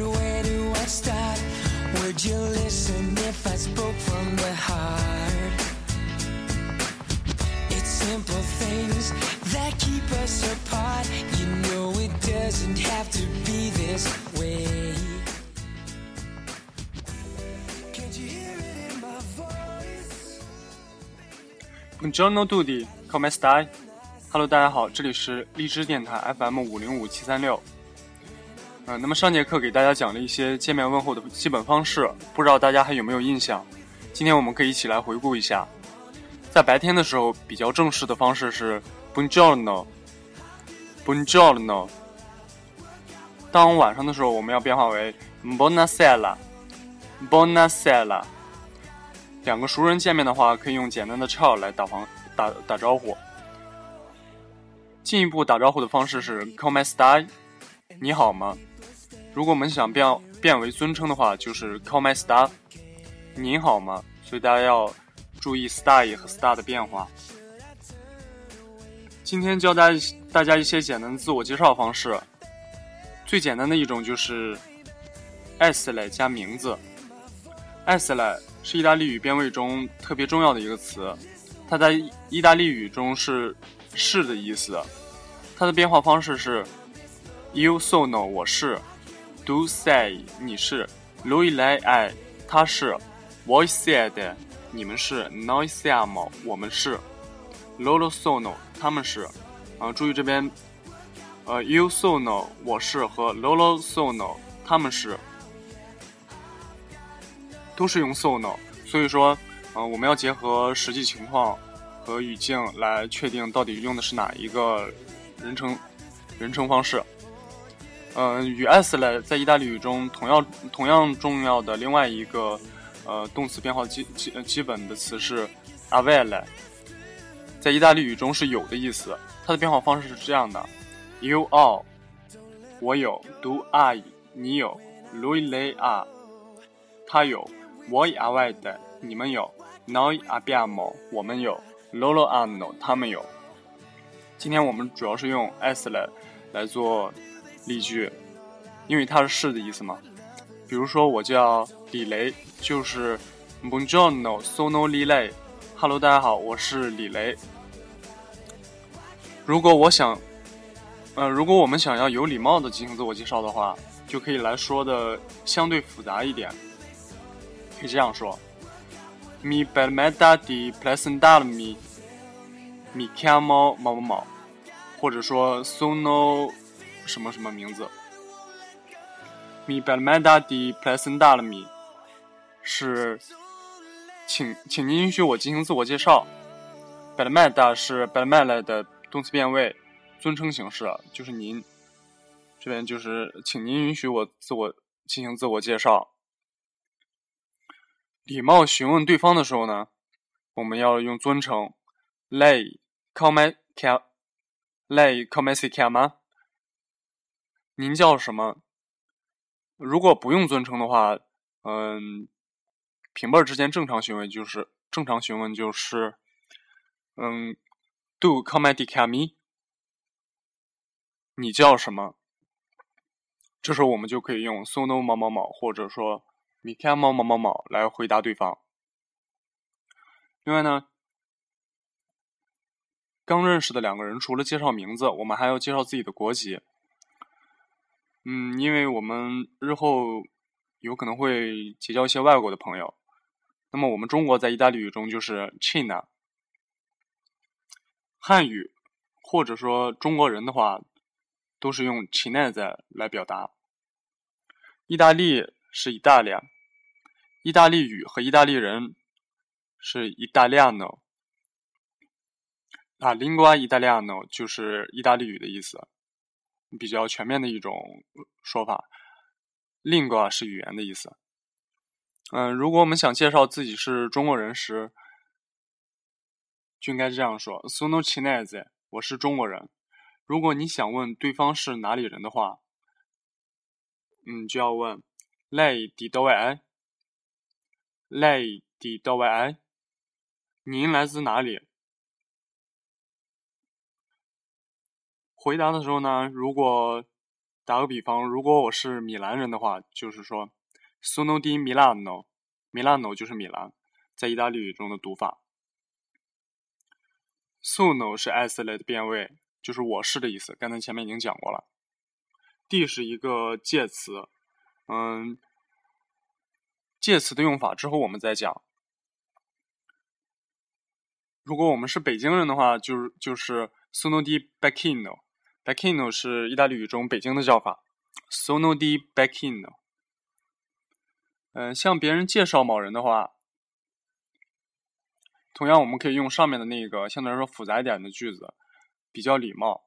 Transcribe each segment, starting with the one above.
But where do I start? Would you listen if I spoke from the heart? It's simple things that keep us apart. You know it doesn't have to be this way. Can't you hear it in my voice? Buongiorno tutti, come stai? Hello，大家好，这里是荔枝电台 FM 五零五七三六。嗯，那么上节课给大家讲了一些见面问候的基本方式，不知道大家还有没有印象？今天我们可以一起来回顾一下。在白天的时候，比较正式的方式是 Buongiorno，Buongiorno。当晚上的时候，我们要变化为 Buonasera，Buonasera。两个熟人见面的话，可以用简单的 ciao 来打防打打招呼。进一步打招呼的方式是 Come stai，你好吗？如果我们想变变为尊称的话，就是 Call my star，您好吗？所以大家要注意 star 和 star 的变化。今天教大家大家一些简单的自我介绍方式。最简单的一种就是 essere 加名字。essere 是意大利语变位中特别重要的一个词，它在意大利语中是“是”的意思。它的变化方式是 You sono 我是，tu sei 你是，lui lei è 他是，voi siete 你们是，noi siamo 我们是，loro sono 他们是。啊，注意这边，呃 You sono 我是和 loro sono 他们是，都是用 sono，所以说，嗯、我们要结合实际情况和语境来确定到底用的是哪一个人称人称方式。嗯、与 essere 在意大利语中同样同样重要的另外一个呃动词变化基基基本的词是 avere，在意大利语中是有的意思。它的变化方式是这样的：you are，我有；do I，你有；lui lei ha，他有；voi avete，你们有；noi abbiamo，我们有；loro hanno，他们有。今天我们主要是用 essere 来做例句，因为它是是的意思嘛。比如说，我叫李雷，就是 Buongiorno, sono Li Lei。Hello，大家好，我是李雷。如果我想，呃，如果我们想要有礼貌的进行自我介绍的话，就可以来说的相对复杂一点，可以这样说：Mi permetta di presentarmi, mi chiamo 某某某，或者说 sono 什么什么名字 me by the meta di 是请请您允许我进行自我介绍 by the meta 是 by the meta 的动词变位尊称形式就是您这边就是请您允许我自我进行自我介绍礼貌询问对方的时候呢我们要用尊称 lay call me ca lay call me ca 吗您叫什么？如果不用尊称的话，嗯，平辈儿之间正常询问就是正常询问就是，嗯，do come di cami？你叫什么？这时候我们就可以用 sono 某某某，或者说 mi camo 某某某来回答对方。另外呢，刚认识的两个人，除了介绍名字，我们还要介绍自己的国籍。嗯，因为我们日后有可能会结交一些外国的朋友，那么我们中国在意大利语中就是 China。汉语或者说中国人的话，都是用 Chinese 来表达。意大利是意大利，意大利语和意大利人是 Italiano。啊 lingua italiano 就是意大利语的意思。比较全面的一种说法，lingua 是语言的意思。嗯，如果我们想介绍自己是中国人时，就应该这样说：so no Chinese，我是中国人。如果你想问对方是哪里人的话，嗯，就要问 lei di dove è？lei di dove è？您来自哪里？回答的时候呢，如果打个比方，如果我是米兰人的话，就是说 “sono di Milano”，Milano 就是米兰，在意大利语中的读法。“sono” 是 s 类的变位，就是我是的意思。刚才前面已经讲过了。d 是一个介词，嗯，介词的用法之后我们再讲。如果我们是北京人的话，就是就是 “sono di Becchino”。Bicino 是意大利语中北京的叫法，Sono di Bicino。嗯，向别人介绍某人的话，同样我们可以用上面的那个相对来说复杂一点的句子，比较礼貌。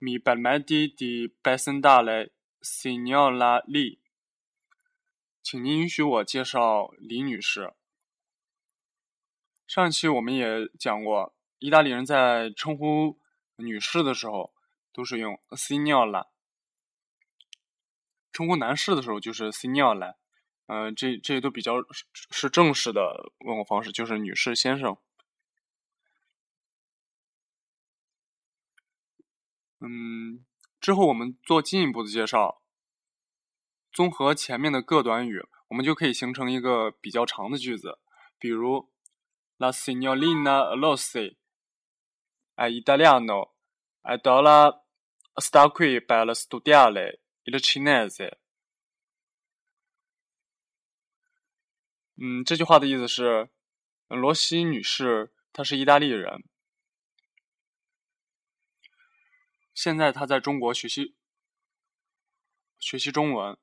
Mi permetti di presentare signora Li？请您允许我介绍李女士。上一期我们也讲过，意大利人在称呼女士的时候。都是用 signora，称呼男士的时候就是 signora，嗯，这这些都比较是正式的问候方式，就是女士、先生。嗯，之后我们做进一步的介绍，综合前面的各短语，我们就可以形成一个比较长的句子，比如 La signorina Rossi è italiano, adora sta qui per studiare il cinese。嗯，这句话的意思是，罗西女士她是意大利人，现在她在中国学习学习中文。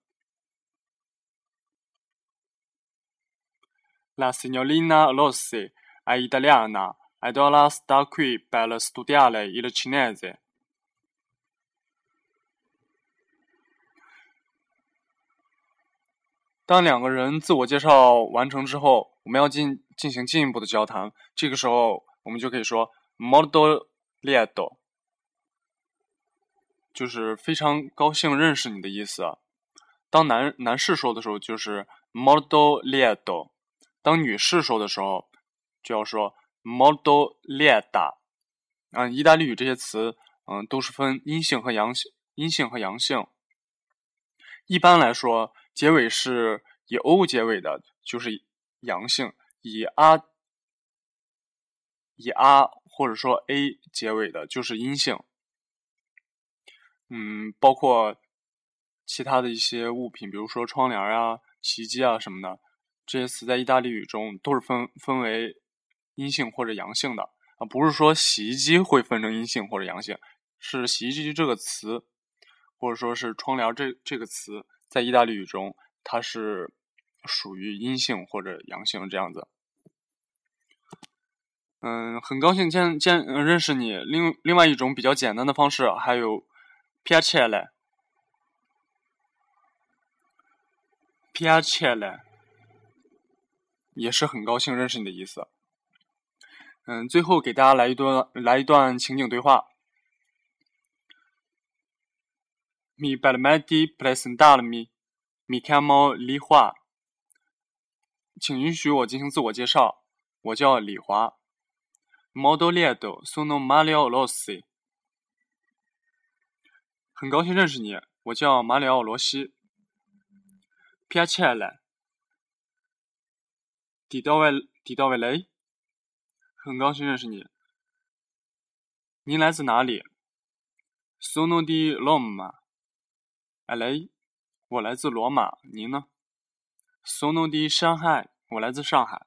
La signorina Rossi è italiana ed ora sta qui per studiare il cinese。当两个人自我介绍完成之后，我们要进进行进一步的交谈。这个时候，我们就可以说 “molto lieto”，就是非常高兴认识你的意思。当男男士说的时候，就是 “molto lieto”；当女士说的时候，就要说 “molto lieta”。嗯，意大利语这些词，嗯，都是分阴性和阳性，阴性和阳性。一般来说。结尾是以 o 结尾的，就是阳性；以 a 以 a 或者说 a 结尾的，就是阴性。嗯，包括其他的一些物品，比如说窗帘啊、洗衣机啊什么的，这些词在意大利语中都是分分为阴性或者阳性的啊，不是说洗衣机会分成阴性或者阳性，是洗衣机这个词，或者说是窗帘这这个词。在意大利语中，它是属于阴性或者阳性这样子。嗯，很高兴见见认识你。另另外一种比较简单的方式还有 piacere，piacere 也是很高兴认识你的意思。嗯，最后给大家来一段来一段情景对话。Mi permetti presentarmi? Mi chiamo Li Hua。请允许我进行自我介绍，我叫李华。Molto lieto, sono Mario Rossi。很高兴认识你，我叫马里奥·罗西。Piacere。Di dove di dove lei？很高兴认识你。您来自哪里？Sono di Roma。哎雷，我来自罗马，您呢？Sono di Shanghai，我来自上海。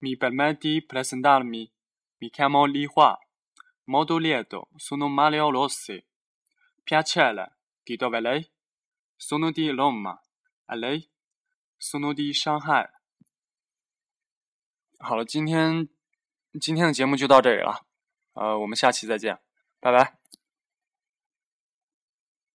Mi permetti presentarmi? Mi chiamo Li Hua, molto lieto, sono Mario Rossi. Piacere, di dove lei? Sono di Roma. A lei? Sono di Shanghai. 好了，今天今天的节目就到这里了。呃，我们下期再见，拜拜。